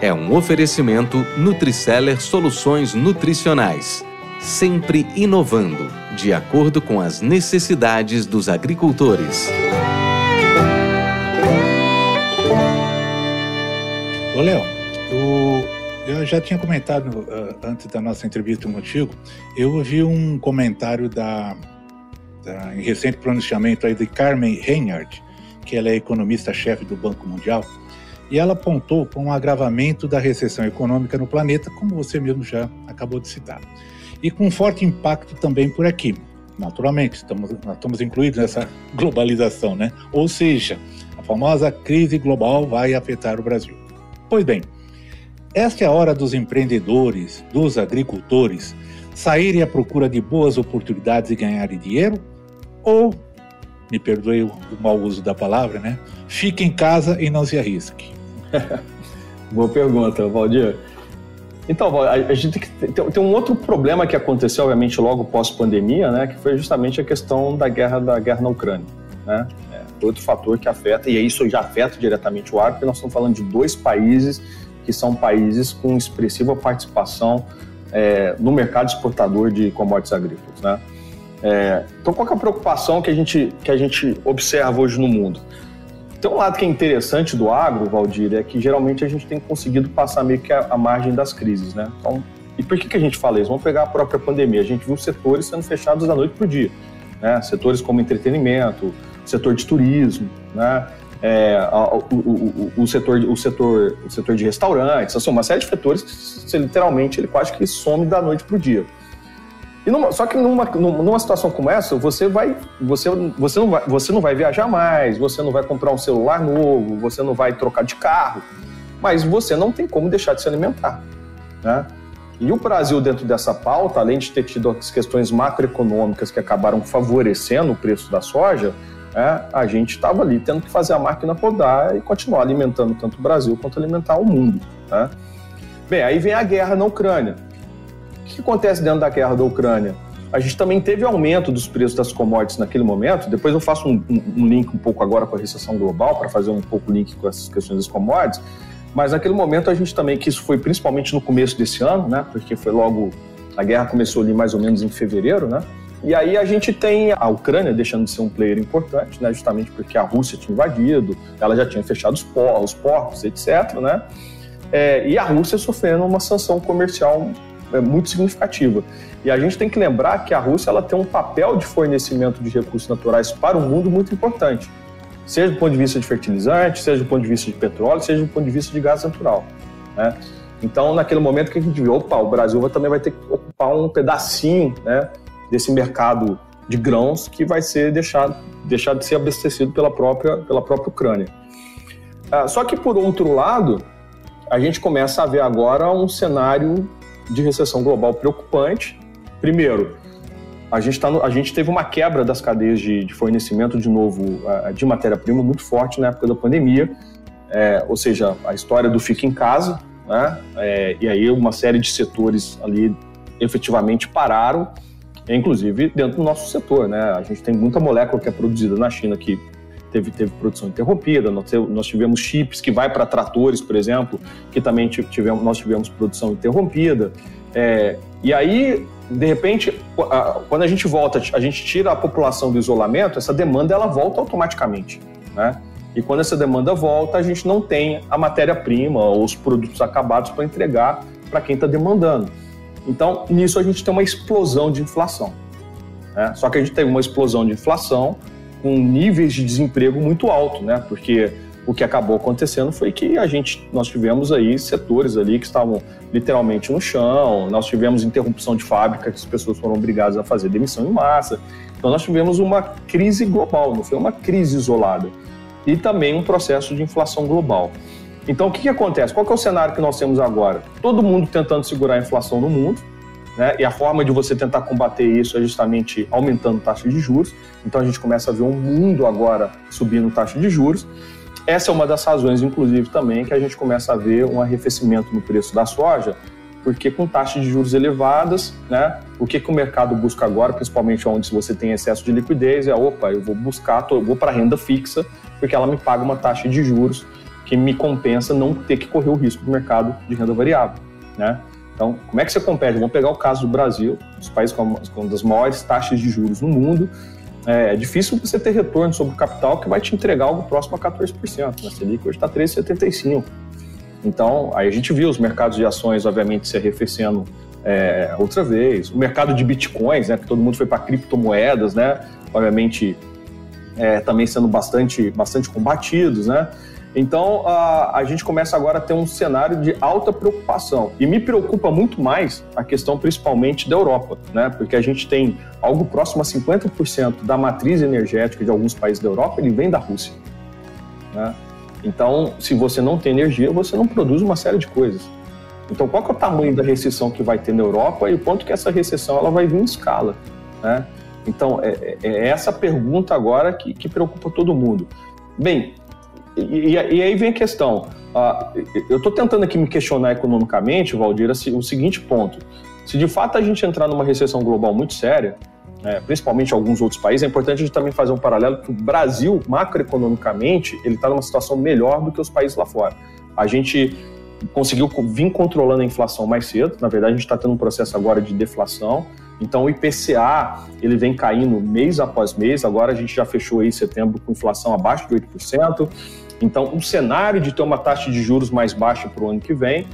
é um oferecimento Nutriceller Soluções Nutricionais, sempre inovando, de acordo com as necessidades dos agricultores. Ô, Léo, eu, já tinha comentado uh, antes da nossa entrevista contigo, eu ouvi um comentário da, da em recente pronunciamento aí de Carmen Reinhardt, que ela é economista-chefe do Banco Mundial, e ela apontou para um agravamento da recessão econômica no planeta, como você mesmo já acabou de citar. E com forte impacto também por aqui. Naturalmente, estamos, estamos incluídos nessa globalização, né? Ou seja, a famosa crise global vai afetar o Brasil. Pois bem, esta é a hora dos empreendedores, dos agricultores, saírem à procura de boas oportunidades e ganharem dinheiro? Ou, me perdoe o mau uso da palavra, né? Fique em casa e não se arrisque. Boa pergunta, Valdir. Então, a gente tem, que, tem, um outro problema que aconteceu, obviamente, logo pós-pandemia, né, que foi justamente a questão da guerra da guerra na Ucrânia. Né? É outro fator que afeta, e isso já afeta diretamente o agro, porque nós estamos falando de dois países que são países com expressiva participação é, no mercado exportador de commodities agrícolas. Né? É, então, qual é a preocupação que a, gente, que a gente observa hoje no mundo? Tem um lado que é interessante do agro, Valdir, é que geralmente a gente tem conseguido passar meio que a, a margem das crises, né? Então, e por que, que a gente fala isso? Vamos pegar a própria pandemia. A gente viu setores sendo fechados da noite para o dia. Né? Setores como entretenimento, setor de turismo, né? É, o, o, o, o, setor, o, setor, o setor de restaurantes, assim, uma série de setores que você, literalmente ele quase que some da noite para o dia. Numa, só que numa, numa situação como essa, você vai, você, você, não vai, você não vai viajar mais, você não vai comprar um celular novo, você não vai trocar de carro, mas você não tem como deixar de se alimentar. Né? E o Brasil, dentro dessa pauta, além de ter tido as questões macroeconômicas que acabaram favorecendo o preço da soja, é, a gente estava ali tendo que fazer a máquina rodar e continuar alimentando tanto o Brasil quanto alimentar o mundo. Né? Bem, aí vem a guerra na Ucrânia. O que acontece dentro da guerra da Ucrânia? A gente também teve aumento dos preços das commodities naquele momento. Depois eu faço um, um, um link um pouco agora com a recessão global para fazer um pouco link com essas questões das commodities. Mas naquele momento a gente também, que isso foi principalmente no começo desse ano, né? Porque foi logo a guerra começou ali mais ou menos em fevereiro, né? E aí a gente tem a Ucrânia deixando de ser um player importante, né? Justamente porque a Rússia tinha invadido, ela já tinha fechado os portos, os portos etc. Né? É, e a Rússia sofrendo uma sanção comercial é muito significativa. E a gente tem que lembrar que a Rússia ela tem um papel de fornecimento de recursos naturais para o mundo muito importante, seja do ponto de vista de fertilizante, seja do ponto de vista de petróleo, seja do ponto de vista de gás natural. Né? Então, naquele momento que a gente viu, opa, o Brasil também vai ter que ocupar um pedacinho né, desse mercado de grãos que vai ser deixado, deixado de ser abastecido pela própria, pela própria Ucrânia. Ah, só que, por outro lado, a gente começa a ver agora um cenário de recessão global preocupante. Primeiro, a gente, tá no, a gente teve uma quebra das cadeias de, de fornecimento, de novo, uh, de matéria-prima muito forte na época da pandemia, é, ou seja, a história do fica em casa, né? É, e aí uma série de setores ali efetivamente pararam, inclusive dentro do nosso setor. Né? A gente tem muita molécula que é produzida na China que teve, teve produção interrompida, nós, nós tivemos chips que vai para tratores, por exemplo, que também tivemos, nós tivemos produção interrompida. É, e aí, de repente, quando a gente volta, a gente tira a população do isolamento, essa demanda ela volta automaticamente. Né? E quando essa demanda volta, a gente não tem a matéria-prima ou os produtos acabados para entregar para quem está demandando. Então, nisso a gente tem uma explosão de inflação. Né? Só que a gente tem uma explosão de inflação com níveis de desemprego muito alto, né? Porque o que acabou acontecendo foi que a gente, nós tivemos aí setores ali que estavam literalmente no chão, nós tivemos interrupção de fábrica, que as pessoas foram obrigadas a fazer demissão em massa. Então nós tivemos uma crise global, não foi uma crise isolada. E também um processo de inflação global. Então, o que, que acontece? Qual que é o cenário que nós temos agora? Todo mundo tentando segurar a inflação no mundo, né? E a forma de você tentar combater isso é justamente aumentando taxa de juros. Então, a gente começa a ver um mundo agora subindo taxa de juros. Essa é uma das razões, inclusive, também que a gente começa a ver um arrefecimento no preço da soja, porque com taxas de juros elevadas, né, o que, que o mercado busca agora, principalmente onde você tem excesso de liquidez, é opa, eu vou buscar, eu vou para renda fixa, porque ela me paga uma taxa de juros que me compensa não ter que correr o risco do mercado de renda variável. Né? Então, como é que você compete? Vamos pegar o caso do Brasil, os países com uma das maiores taxas de juros no mundo, é, é difícil você ter retorno sobre o capital que vai te entregar algo próximo a 14%. Na Selic hoje está 13,75%. Então, aí a gente viu os mercados de ações, obviamente, se arrefecendo é, outra vez. O mercado de bitcoins, né, que todo mundo foi para criptomoedas, né, obviamente, é, também sendo bastante, bastante combatidos, né. Então, a, a gente começa agora a ter um cenário de alta preocupação. E me preocupa muito mais a questão, principalmente, da Europa, né? Porque a gente tem algo próximo a 50% da matriz energética de alguns países da Europa, ele vem da Rússia. Né? Então, se você não tem energia, você não produz uma série de coisas. Então, qual é o tamanho da recessão que vai ter na Europa e o quanto que essa recessão ela vai vir em escala, né? Então, é, é, é essa pergunta agora que, que preocupa todo mundo. Bem, e, e, aí vem a questão. Uh, eu estou tentando aqui me questionar economicamente, Valdir, assim, o seguinte ponto. Se de fato a gente entrar numa recessão global muito séria, né, principalmente alguns outros países, é importante a gente também fazer um paralelo que o Brasil, macroeconomicamente, ele está numa situação melhor do que os países lá fora. A gente conseguiu vir controlando a inflação mais cedo, na verdade a gente está tendo um processo agora de deflação, então o IPCA ele vem caindo mês após mês, agora a gente já fechou aí setembro com inflação abaixo de 8%, então, um cenário de ter uma taxa de juros mais baixa para o ano que vem,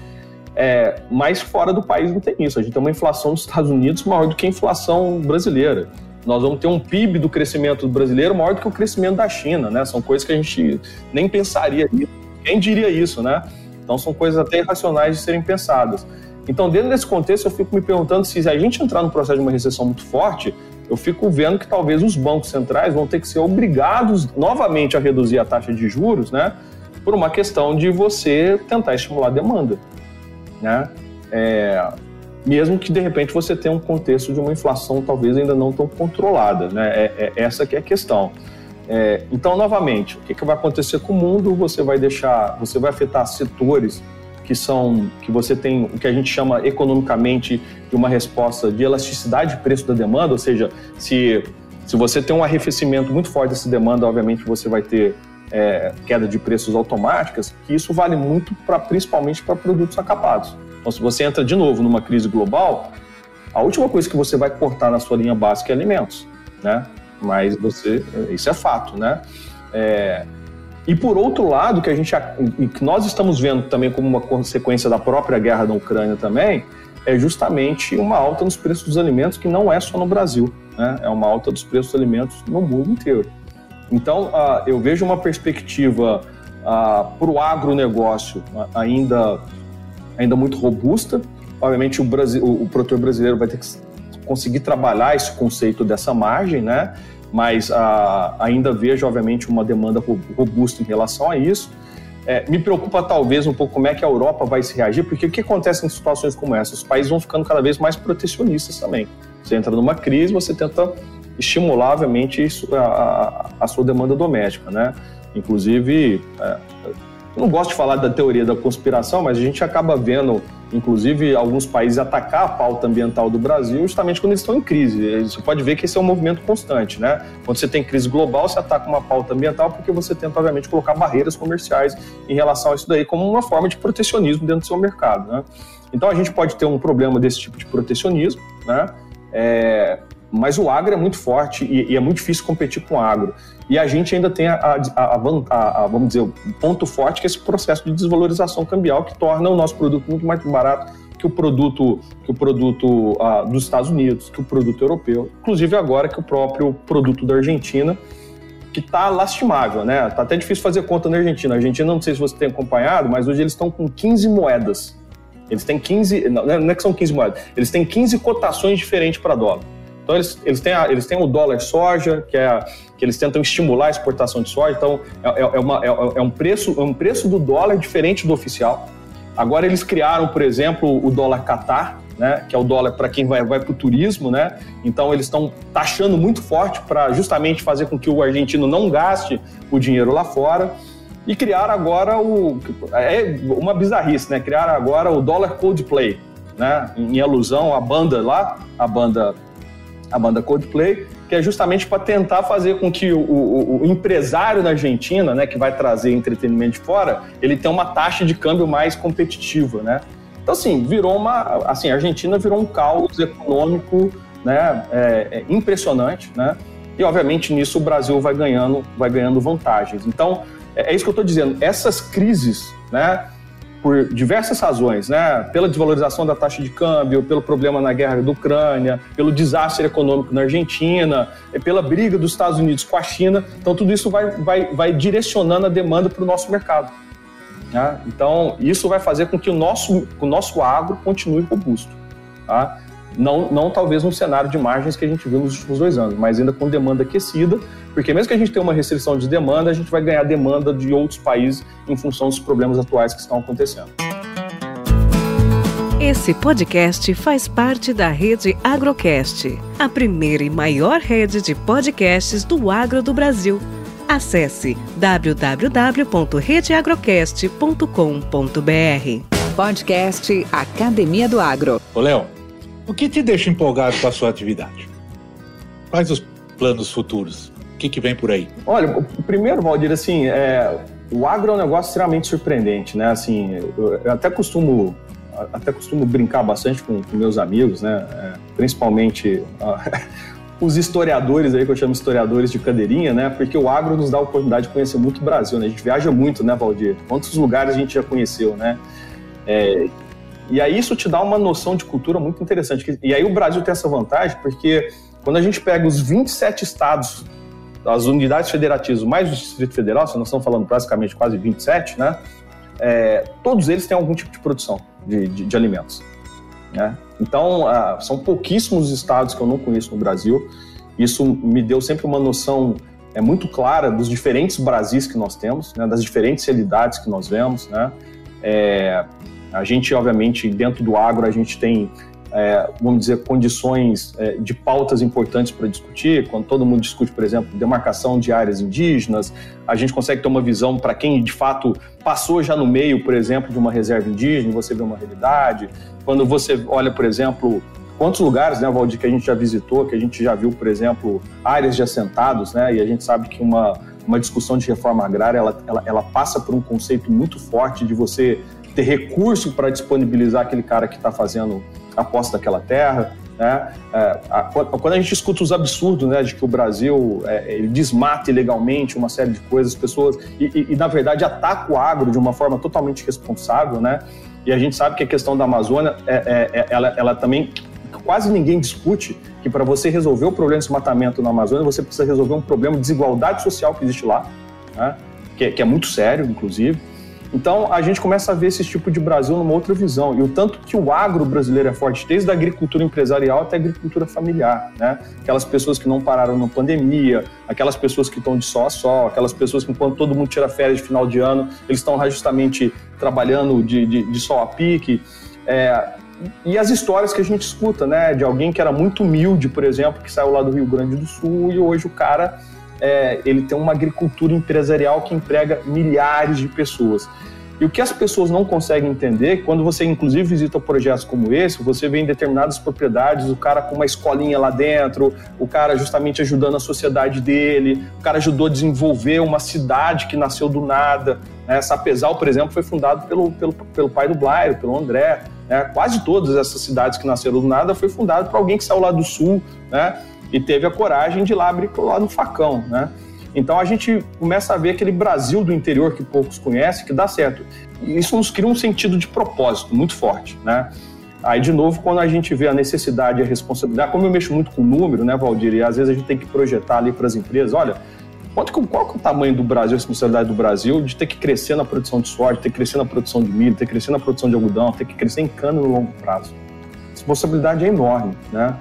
é, mas fora do país não tem isso. A gente tem uma inflação dos Estados Unidos maior do que a inflação brasileira. Nós vamos ter um PIB do crescimento brasileiro maior do que o crescimento da China, né? São coisas que a gente nem pensaria. Quem diria isso, né? Então são coisas até irracionais de serem pensadas. Então, dentro desse contexto, eu fico me perguntando se a gente entrar no processo de uma recessão muito forte, eu fico vendo que talvez os bancos centrais vão ter que ser obrigados novamente a reduzir a taxa de juros, né? Por uma questão de você tentar estimular a demanda, né? É, mesmo que de repente você tenha um contexto de uma inflação talvez ainda não tão controlada, né? É, é essa que é a questão. É, então, novamente, o que, que vai acontecer com o mundo? Você vai deixar, você vai afetar setores que são que você tem o que a gente chama economicamente de uma resposta de elasticidade de preço da demanda, ou seja, se, se você tem um arrefecimento muito forte dessa demanda, obviamente você vai ter é, queda de preços automáticas, que isso vale muito para principalmente para produtos acabados. Então, se você entra de novo numa crise global, a última coisa que você vai cortar na sua linha básica é alimentos, né? Mas você, isso é fato, né? É, e por outro lado, que a gente que nós estamos vendo também como uma consequência da própria guerra da Ucrânia também, é justamente uma alta nos preços dos alimentos que não é só no Brasil, né? é uma alta dos preços dos alimentos no mundo inteiro. Então, uh, eu vejo uma perspectiva uh, para o agronegócio ainda, ainda muito robusta. Obviamente, o, Brasil, o produtor brasileiro vai ter que conseguir trabalhar esse conceito dessa margem, né? Mas ah, ainda vejo, obviamente, uma demanda robusta em relação a isso. É, me preocupa talvez um pouco como é que a Europa vai se reagir, porque o que acontece em situações como essa? Os países vão ficando cada vez mais protecionistas também. Você entra numa crise, você tenta estimular, obviamente, a, a, a sua demanda doméstica, né? Inclusive, é, eu não gosto de falar da teoria da conspiração, mas a gente acaba vendo inclusive alguns países atacar a pauta ambiental do Brasil justamente quando eles estão em crise. Você pode ver que esse é um movimento constante, né? Quando você tem crise global, você ataca uma pauta ambiental porque você tenta, obviamente, colocar barreiras comerciais em relação a isso daí como uma forma de protecionismo dentro do seu mercado, né? Então a gente pode ter um problema desse tipo de protecionismo, né? É, mas o agro é muito forte e, e, é muito difícil competir com o agro. E a gente ainda tem a, a, a, a, vamos dizer, o ponto forte que é esse processo de desvalorização cambial que torna o nosso produto muito mais barato que o produto que o produto uh, dos Estados Unidos, que o produto europeu, inclusive agora que o próprio produto da Argentina, que está lastimável, né? Tá até difícil fazer conta na Argentina. A Argentina, não sei se você tem acompanhado, mas hoje eles estão com 15 moedas. Eles têm 15, não, não é que são 15 moedas, eles têm 15 cotações diferentes para dólar. Então eles, eles, têm, a, eles têm o dólar soja, que, é, que eles tentam estimular a exportação de soja, então é, é, é uma, é, é, um preço, é um preço do dólar diferente do oficial. Agora eles criaram, por exemplo, o dólar Qatar, né, que é o dólar para quem vai, vai para o turismo, né? Então eles estão taxando muito forte para justamente fazer com que o argentino não gaste o dinheiro lá fora. E criaram agora o. É uma bizarrice, né? Criaram agora o dólar Coldplay, né? Em alusão à banda lá, a banda, a banda Coldplay, que é justamente para tentar fazer com que o, o, o, empresário na Argentina, né, que vai trazer entretenimento de fora, ele tenha uma taxa de câmbio mais competitiva, né? Então, assim, virou uma. Assim, a Argentina virou um caos econômico né, é, é impressionante, né? E, obviamente, nisso o Brasil vai ganhando, vai ganhando vantagens. Então, é, é isso que eu estou dizendo. Essas crises, né, por diversas razões, né, pela desvalorização da taxa de câmbio, pelo problema na guerra da Ucrânia, pelo desastre econômico na Argentina, pela briga dos Estados Unidos com a China, então tudo isso vai, vai, vai direcionando a demanda para o nosso mercado. Né? Então, isso vai fazer com que o nosso, o nosso agro continue robusto. Tá? Não, não talvez num cenário de margens que a gente viu nos últimos dois anos, mas ainda com demanda aquecida, porque mesmo que a gente tenha uma restrição de demanda, a gente vai ganhar demanda de outros países em função dos problemas atuais que estão acontecendo. Esse podcast faz parte da rede Agrocast, a primeira e maior rede de podcasts do agro do Brasil. Acesse www.redeagrocast.com.br. Podcast Academia do Agro. Ô, Léo, o que te deixa empolgado com a sua atividade? Quais os planos futuros? O que, que vem por aí? Olha, primeiro, Valdir, assim, é, o agro é um negócio extremamente surpreendente, né? Assim, eu até costumo até costumo brincar bastante com, com meus amigos, né? É, principalmente os historiadores aí, que eu chamo historiadores de cadeirinha, né? Porque o agro nos dá a oportunidade de conhecer muito o Brasil, né? A gente viaja muito, né, Valdir? Quantos lugares a gente já conheceu, né? É, e aí isso te dá uma noção de cultura muito interessante. E aí o Brasil tem essa vantagem porque quando a gente pega os 27 estados, as unidades federativas, mais o Distrito Federal, se nós estamos falando basicamente quase 27, né? É, todos eles têm algum tipo de produção de, de, de alimentos. Né? Então, ah, são pouquíssimos estados que eu não conheço no Brasil. Isso me deu sempre uma noção é, muito clara dos diferentes Brasis que nós temos, né? das diferentes realidades que nós vemos. Né? É, a gente, obviamente, dentro do agro, a gente tem é, vamos dizer, condições é, de pautas importantes para discutir. Quando todo mundo discute, por exemplo, demarcação de áreas indígenas, a gente consegue ter uma visão para quem de fato passou já no meio, por exemplo, de uma reserva indígena, você vê uma realidade. Quando você olha, por exemplo, quantos lugares, né, Valdir, que a gente já visitou, que a gente já viu, por exemplo, áreas de assentados, né, e a gente sabe que uma, uma discussão de reforma agrária, ela, ela, ela passa por um conceito muito forte de você ter recurso para disponibilizar aquele cara que está fazendo a posse daquela terra. Né? É, a, quando a gente escuta os absurdos né, de que o Brasil é, desmata ilegalmente uma série de coisas, pessoas, e, e, e, na verdade ataca o agro de uma forma totalmente responsável, né? e a gente sabe que a questão da Amazônia, é, é, é ela, ela também quase ninguém discute que para você resolver o problema de desmatamento na Amazônia, você precisa resolver um problema de desigualdade social que existe lá, né? que, que é muito sério, inclusive. Então, a gente começa a ver esse tipo de Brasil numa outra visão. E o tanto que o agro brasileiro é forte, desde a agricultura empresarial até a agricultura familiar, né? Aquelas pessoas que não pararam na pandemia, aquelas pessoas que estão de só a só, aquelas pessoas que, enquanto todo mundo tira férias de final de ano, eles estão justamente trabalhando de, de, de sol a pique. É, e as histórias que a gente escuta, né? De alguém que era muito humilde, por exemplo, que saiu lá do Rio Grande do Sul e hoje o cara é, ele tem uma agricultura empresarial que emprega milhares de pessoas. E o que as pessoas não conseguem entender, quando você inclusive visita projetos como esse, você vê em determinadas propriedades o cara com uma escolinha lá dentro, o cara justamente ajudando a sociedade dele, o cara ajudou a desenvolver uma cidade que nasceu do nada. Né? Sapezal, por exemplo, foi fundado pelo, pelo, pelo pai do Blairo, pelo André. Né? Quase todas essas cidades que nasceram do nada foi fundado por alguém que saiu lá do sul, né? E teve a coragem de ir lá abrir lá no facão, né? Então a gente começa a ver aquele Brasil do interior que poucos conhecem, que dá certo. E isso nos cria um sentido de propósito muito forte, né? Aí, de novo, quando a gente vê a necessidade e a responsabilidade, como eu mexo muito com número, né, Valdir, e às vezes a gente tem que projetar ali para as empresas, olha, quanto, qual é o tamanho do Brasil, a responsabilidade do Brasil de ter que crescer na produção de soja, ter que crescer na produção de milho, ter que crescer na produção de algodão, ter que crescer em cana no longo prazo. A responsabilidade é enorme, né?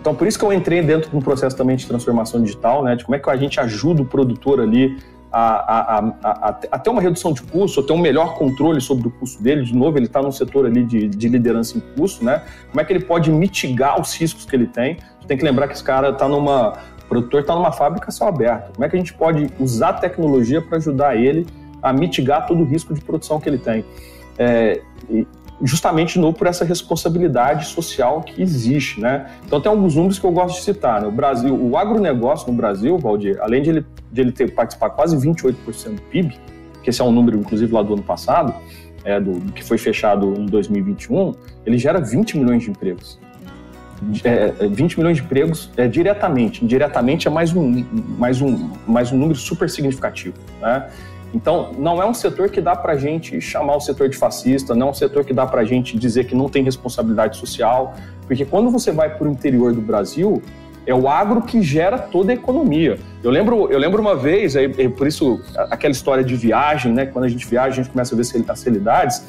Então, por isso que eu entrei dentro de um processo também de transformação digital, né? De como é que a gente ajuda o produtor ali a, a, a, a, ter uma redução de custo, ter um melhor controle sobre o custo dele. De novo, ele está num setor ali de, de, liderança em custo, né? Como é que ele pode mitigar os riscos que ele tem? Tem que lembrar que esse cara está numa. O produtor está numa fábrica céu aberto. Como é que a gente pode usar a tecnologia para ajudar ele a mitigar todo o risco de produção que ele tem? É, justamente novo por essa responsabilidade social que existe, né? Então tem alguns números que eu gosto de citar, né? O Brasil, o agronegócio no Brasil, Valdir, além de ele, de ele ter participado quase 28% do PIB, que esse é um número inclusive lá do ano passado, é, do, do que foi fechado em 2021, ele gera 20 milhões de empregos. É, 20 é, milhões de empregos é, diretamente. Indiretamente é mais um, mais, um, mais um número super significativo. Né? Então, não é um setor que dá para a gente chamar o setor de fascista, não é um setor que dá para a gente dizer que não tem responsabilidade social, porque quando você vai para o interior do Brasil, é o agro que gera toda a economia. Eu lembro, eu lembro uma vez, aí, por isso aquela história de viagem, né? Quando a gente viaja, a gente começa a ver as realidades.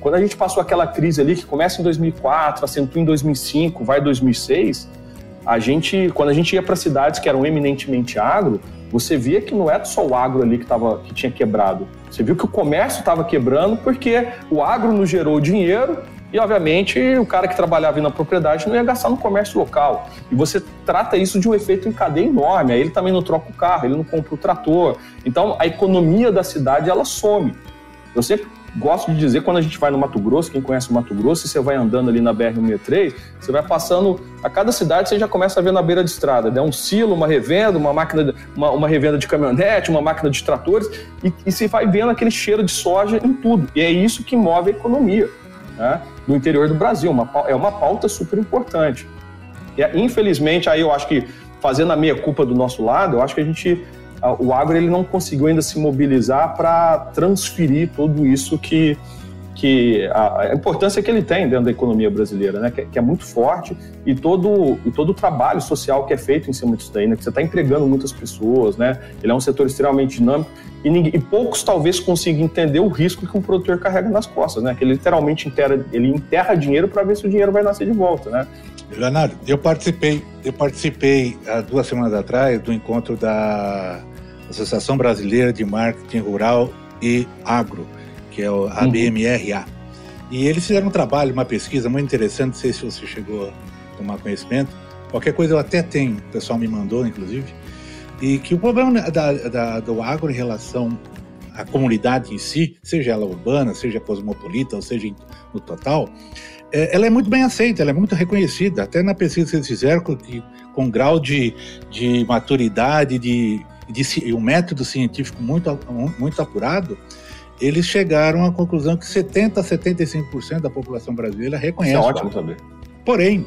Quando a gente passou aquela crise ali que começa em 2004, acentua em 2005, vai em 2006, a gente, quando a gente ia para cidades que eram eminentemente agro, você via que não era só o agro ali que, tava, que tinha quebrado. Você viu que o comércio estava quebrando porque o agro não gerou dinheiro e, obviamente, o cara que trabalhava na propriedade não ia gastar no comércio local. E você trata isso de um efeito em cadeia enorme. Aí ele também não troca o carro, ele não compra o trator. Então, a economia da cidade, ela some. Eu sempre gosto de dizer, quando a gente vai no Mato Grosso, quem conhece o Mato Grosso, você vai andando ali na BR-163, você vai passando, a cada cidade você já começa a ver na beira de estrada, né? um silo, uma revenda, uma máquina, uma, uma, revenda de caminhonete, uma máquina de tratores, e, e você vai vendo aquele cheiro de soja em tudo. E é isso que move a economia né? no interior do Brasil, uma, é uma pauta super importante. E, infelizmente, aí eu acho que, fazendo a meia culpa do nosso lado, eu acho que a gente o agro ele não conseguiu ainda se mobilizar para transferir tudo isso que, que a, importância que ele tem dentro da economia brasileira, né? Que, que, é muito forte e todo, e todo o trabalho social que é feito em cima disso daí, né? Que você está empregando muitas pessoas, né? Ele é um setor extremamente dinâmico e, ninguém, e poucos talvez consigam entender o risco que um produtor carrega nas costas, né? Que ele literalmente enterra, ele enterra dinheiro para ver se o dinheiro vai nascer de volta, né? Leonardo, eu participei, eu participei há duas semanas atrás do encontro da Associação Brasileira de Marketing Rural e Agro, que é a BMRA. Uhum. E eles fizeram um trabalho, uma pesquisa muito interessante, não sei se você chegou a tomar conhecimento. Qualquer coisa eu até tenho, o pessoal me mandou, inclusive. E que o problema da, da, do agro em relação à comunidade em si, seja ela urbana, seja cosmopolita, ou seja no total, é, ela é muito bem aceita, ela é muito reconhecida. Até na pesquisa que eles fizeram, com, com grau de, de maturidade, de de um método científico muito, muito apurado, eles chegaram à conclusão que 70% a 75% da população brasileira reconhece. Isso é ótimo saber. Porém,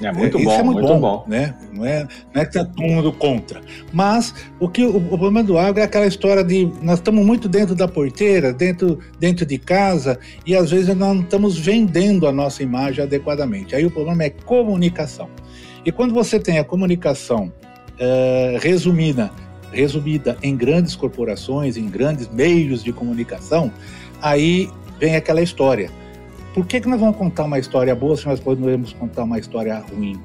é muito bom, é muito, muito bom, bom, Né? Não, é, não é que está todo mundo contra. Mas o, que, o, o, problema do agro é aquela história de nós estamos muito dentro da porteira, dentro, dentro de casa, e às vezes nós não estamos vendendo a nossa imagem adequadamente. Aí o problema é comunicação. E quando você tem a comunicação uh, resumida, resumida em grandes corporações, em grandes meios de comunicação, aí vem aquela história. Por que, que nós vamos contar uma história boa se nós podemos contar uma história ruim?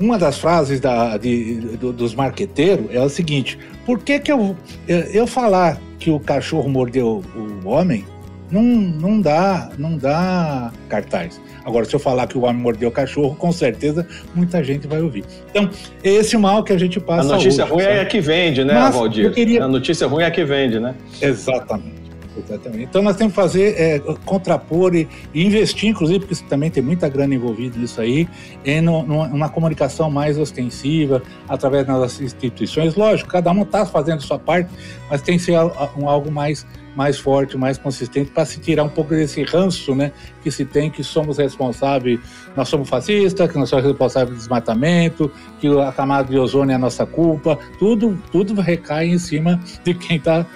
Uma das frases da, de, do, dos marqueteiros é o seguinte: por que, que eu, eu falar que o cachorro mordeu o homem não, não dá não dá cartaz. Agora, se eu falar que o homem mordeu o cachorro, com certeza muita gente vai ouvir. Então, esse mal que a gente passa. A notícia hoje, ruim sabe? é a que vende, né, Valdir? Queria... A notícia ruim é a que vende, né? Exatamente. Exatamente. Então nós temos que fazer, é, contrapor e, e, investir, inclusive, porque também tem muita grana envolvida nisso aí, em no, numa comunicação mais ostensiva, através das instituições. Lógico, cada um está fazendo sua parte, mas tem que ser um, algo mais mais forte, mais consistente, para se tirar um pouco desse ranço né, que se tem que somos responsáveis, nós somos fascistas, que nós somos responsáveis pelo desmatamento, que a camada de ozônio é a nossa culpa, tudo, tudo recai em cima de quem está,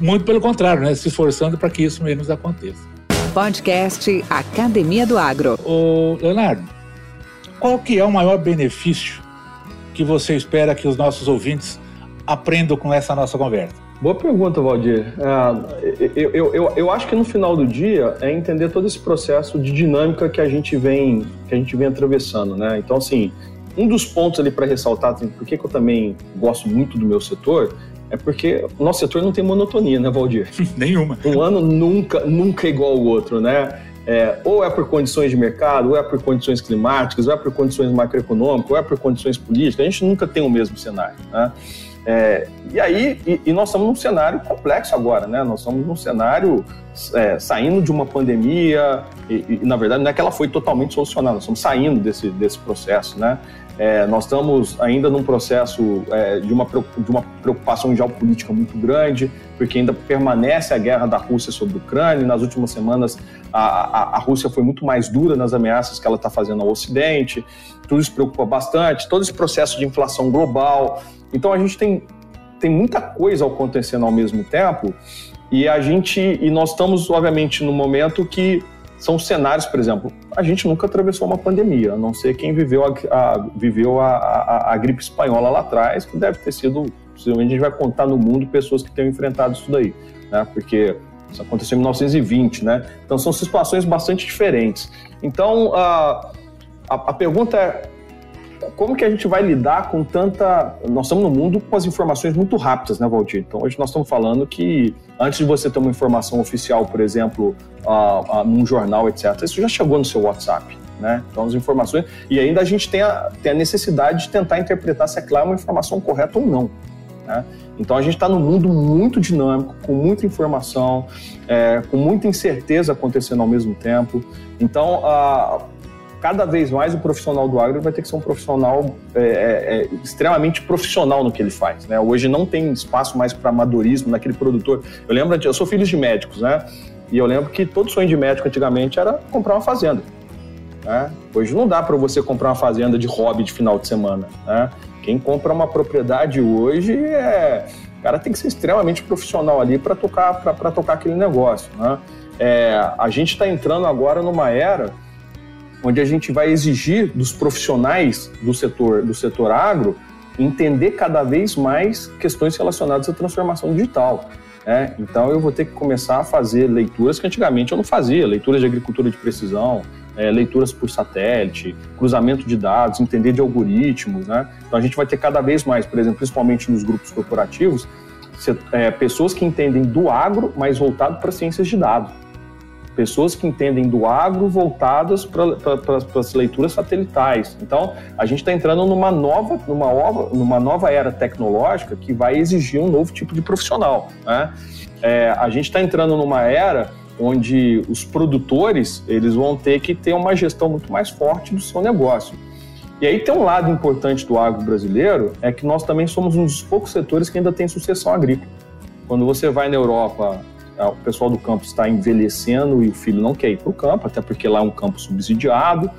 muito pelo contrário, né, se esforçando para que isso menos aconteça. Podcast Academia do Agro. Ô, Leonardo, qual que é o maior benefício que você espera que os nossos ouvintes aprendam com essa nossa conversa? Boa pergunta, Valdir. É, eu, eu, eu, eu, acho que no final do dia é entender todo esse processo de dinâmica que a gente vem, que a gente vem atravessando, né? Então, assim, um dos pontos ali para ressaltar, assim, por que, eu também gosto muito do meu setor, é porque o nosso setor não tem monotonia, né, Valdir? Nenhuma. Um ano nunca, nunca é igual ao outro, né? É, ou é por condições de mercado, ou é por condições climáticas, ou é por condições macroeconômicas, ou é por condições políticas. A gente nunca tem o mesmo cenário, né? É, e aí, e, e, nós estamos num cenário complexo agora, né? Nós estamos num cenário é, saindo de uma pandemia, e, e, na verdade não é que ela foi totalmente solucionada, nós estamos saindo desse, desse processo, né? É, nós estamos ainda num processo é, de, uma, de uma preocupação geopolítica muito grande, porque ainda permanece a guerra da Rússia sobre a Ucrânia. Nas últimas semanas, a, a, a Rússia foi muito mais dura nas ameaças que ela está fazendo ao Ocidente. Tudo isso preocupa bastante. Todo esse processo de inflação global, então a gente tem, tem muita coisa acontecendo ao mesmo tempo e a gente e nós estamos obviamente no momento que são cenários, por exemplo, a gente nunca atravessou uma pandemia, a não ser quem viveu a, a viveu a, a, a, gripe espanhola lá atrás, que deve ter sido, possivelmente a gente vai contar no mundo pessoas que tenham enfrentado isso daí, né? Porque isso aconteceu em 1920, né? Então são situações bastante diferentes. Então a, a pergunta é como que a gente vai lidar com tanta. Nós estamos no mundo com as informações muito rápidas, né, Valdir? Então, hoje nós estamos falando que antes de você ter uma informação oficial, por exemplo, uh, uh, num jornal, etc., isso já chegou no seu WhatsApp. Né? Então, as informações. E ainda a gente tem a, tem a necessidade de tentar interpretar se é claro uma informação correta ou não. Né? Então, a gente está num mundo muito dinâmico, com muita informação, é, com muita incerteza acontecendo ao mesmo tempo. Então, uh, cada vez mais o profissional do agro vai ter que ser um profissional é, é, é, extremamente profissional no que ele faz. Né? Hoje não tem espaço mais para amadorismo naquele produtor. Eu lembro, eu sou filho de médicos, né? E eu lembro que todo sonho de médico antigamente era comprar uma fazenda. Né? Hoje não dá para você comprar uma fazenda de hobby de final de semana. Né? Quem compra uma propriedade hoje é. O cara tem que ser extremamente profissional ali para tocar, tocar aquele negócio. Né? É, a gente está entrando agora numa era onde a gente vai exigir dos profissionais do setor, do setor agro entender cada vez mais questões relacionadas à transformação digital. Né? Então eu vou ter que começar a fazer leituras que antigamente eu não fazia, leituras de agricultura de precisão, é, leituras por satélite, cruzamento de dados, entender de algoritmos. Né? Então a gente vai ter cada vez mais, por exemplo, principalmente nos grupos corporativos, é, pessoas que entendem do agro, mas voltado para ciências de dados pessoas que entendem do agro voltadas para as leituras satelitais. Então, a gente está entrando numa nova, numa, numa nova era tecnológica que vai exigir um novo tipo de profissional. Né? É, a gente está entrando numa era onde os produtores eles vão ter que ter uma gestão muito mais forte do seu negócio. E aí tem um lado importante do agro brasileiro, é que nós também somos um dos poucos setores que ainda tem sucessão agrícola. Quando você vai na Europa, o pessoal do campo está envelhecendo e o filho não quer ir para o campo, até porque lá é um campo subsidiado.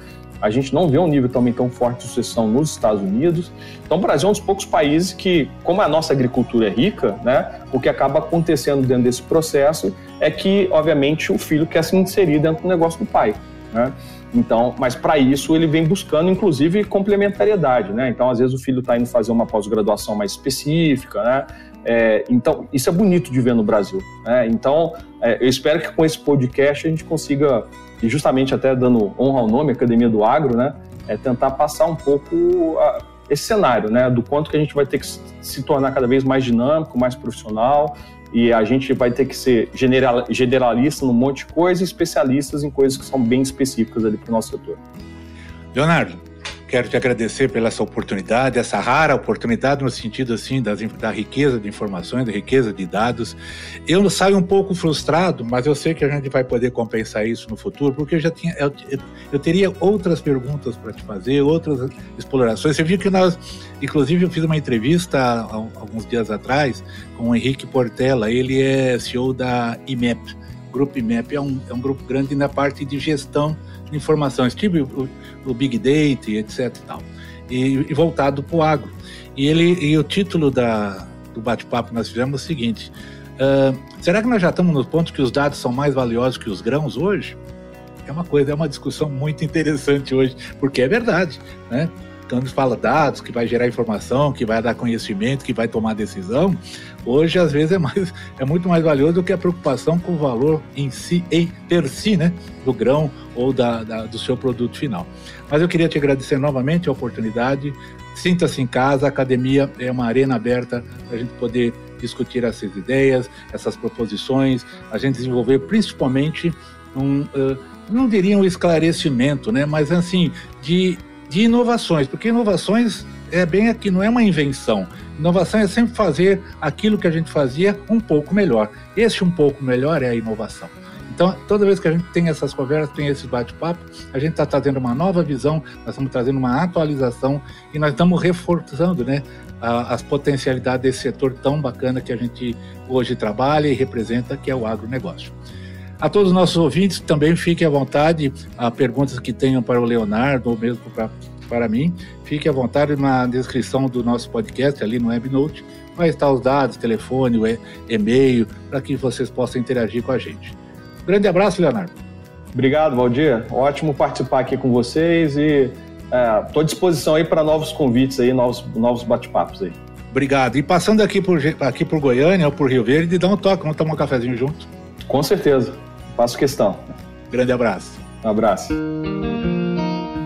A gente não vê um nível também tão forte de sucessão nos Estados Unidos. Então, o Brasil é um dos poucos países que, como a nossa agricultura é rica, né, o que acaba acontecendo dentro desse processo é que, obviamente, o filho quer se inserir dentro do negócio do pai. Né? Então, mas para isso ele vem buscando, inclusive, complementariedade, né? Então, às vezes o filho está indo fazer uma pós-graduação mais específica, né? É, então, isso é bonito de ver no Brasil. Né? Então, é, eu espero que com esse podcast a gente consiga, e justamente até dando honra ao nome, Academia do Agro, né? É tentar passar um pouco a, esse cenário, né? Do quanto que a gente vai ter que se tornar cada vez mais dinâmico, mais profissional, e a gente vai ter que ser general, generalista num monte de coisas e especialistas em coisas que são bem específicas ali para o nosso setor. Leonardo, Quero te agradecer pela essa oportunidade, essa rara oportunidade no sentido assim das, da riqueza de informações, da riqueza de dados. Eu saio um pouco frustrado, mas eu sei que a gente vai poder compensar isso no futuro, porque eu já tinha, eu, eu teria outras perguntas para te fazer, outras explorações. Você viu que nós, inclusive, eu fiz uma entrevista há, alguns dias atrás com o Henrique Portela. Ele é CEO da IMEP. Grupo IMEP é um, é um grupo grande na parte de gestão informações, tipo o, o Big Data, etc. E, tal, e, e voltado para o agro. E, ele, e o título da, do bate-papo que nós fizemos é o seguinte: uh, será que nós já estamos no ponto que os dados são mais valiosos que os grãos hoje? É uma coisa, é uma discussão muito interessante hoje, porque é verdade, né? quando fala dados, que vai gerar informação, que vai dar conhecimento, que vai tomar decisão, hoje às vezes é, mais, é muito mais valioso do que a preocupação com o valor em si, em per si, né, do grão ou da, da, do seu produto final. Mas eu queria te agradecer novamente a oportunidade. Sinta-se em casa, a academia é uma arena aberta para a gente poder discutir essas ideias, essas proposições, a gente desenvolver principalmente um, uh, não diria um esclarecimento, né, mas assim, de, de inovações, porque inovações é bem aqui, não é uma invenção. Inovação é sempre fazer aquilo que a gente fazia um pouco melhor. Esse um pouco melhor é a inovação. Então, toda vez que a gente tem essas conversas, tem esse bate-papo, a gente está trazendo uma nova visão, nós estamos trazendo uma atualização e nós estamos reforçando né, as potencialidades desse setor tão bacana que a gente hoje trabalha e representa, que é o agronegócio. A todos os nossos ouvintes, também fiquem à vontade, a perguntas que tenham para o Leonardo ou mesmo para, para mim, fique à vontade na descrição do nosso podcast, ali no WebNote, vai estar os dados, telefone, e-mail, para que vocês possam interagir com a gente. Grande abraço, Leonardo. Obrigado, Valdir. Ótimo participar aqui com vocês e estou é, à disposição aí para novos convites aí, novos, novos bate-papos aí. Obrigado. E passando aqui por, aqui por Goiânia ou por Rio Verde, dá um toque, vamos tomar um cafezinho junto. Com certeza. Faço questão. Grande abraço. Um abraço.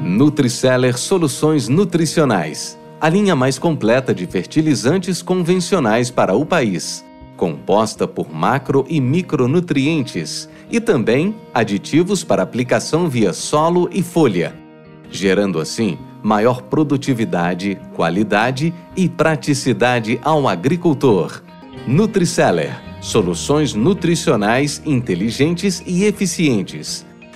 Nutriceller Soluções Nutricionais. A linha mais completa de fertilizantes convencionais para o país. Composta por macro e micronutrientes e também aditivos para aplicação via solo e folha, gerando assim maior produtividade, qualidade e praticidade ao agricultor. Nutriceller Soluções nutricionais inteligentes e eficientes,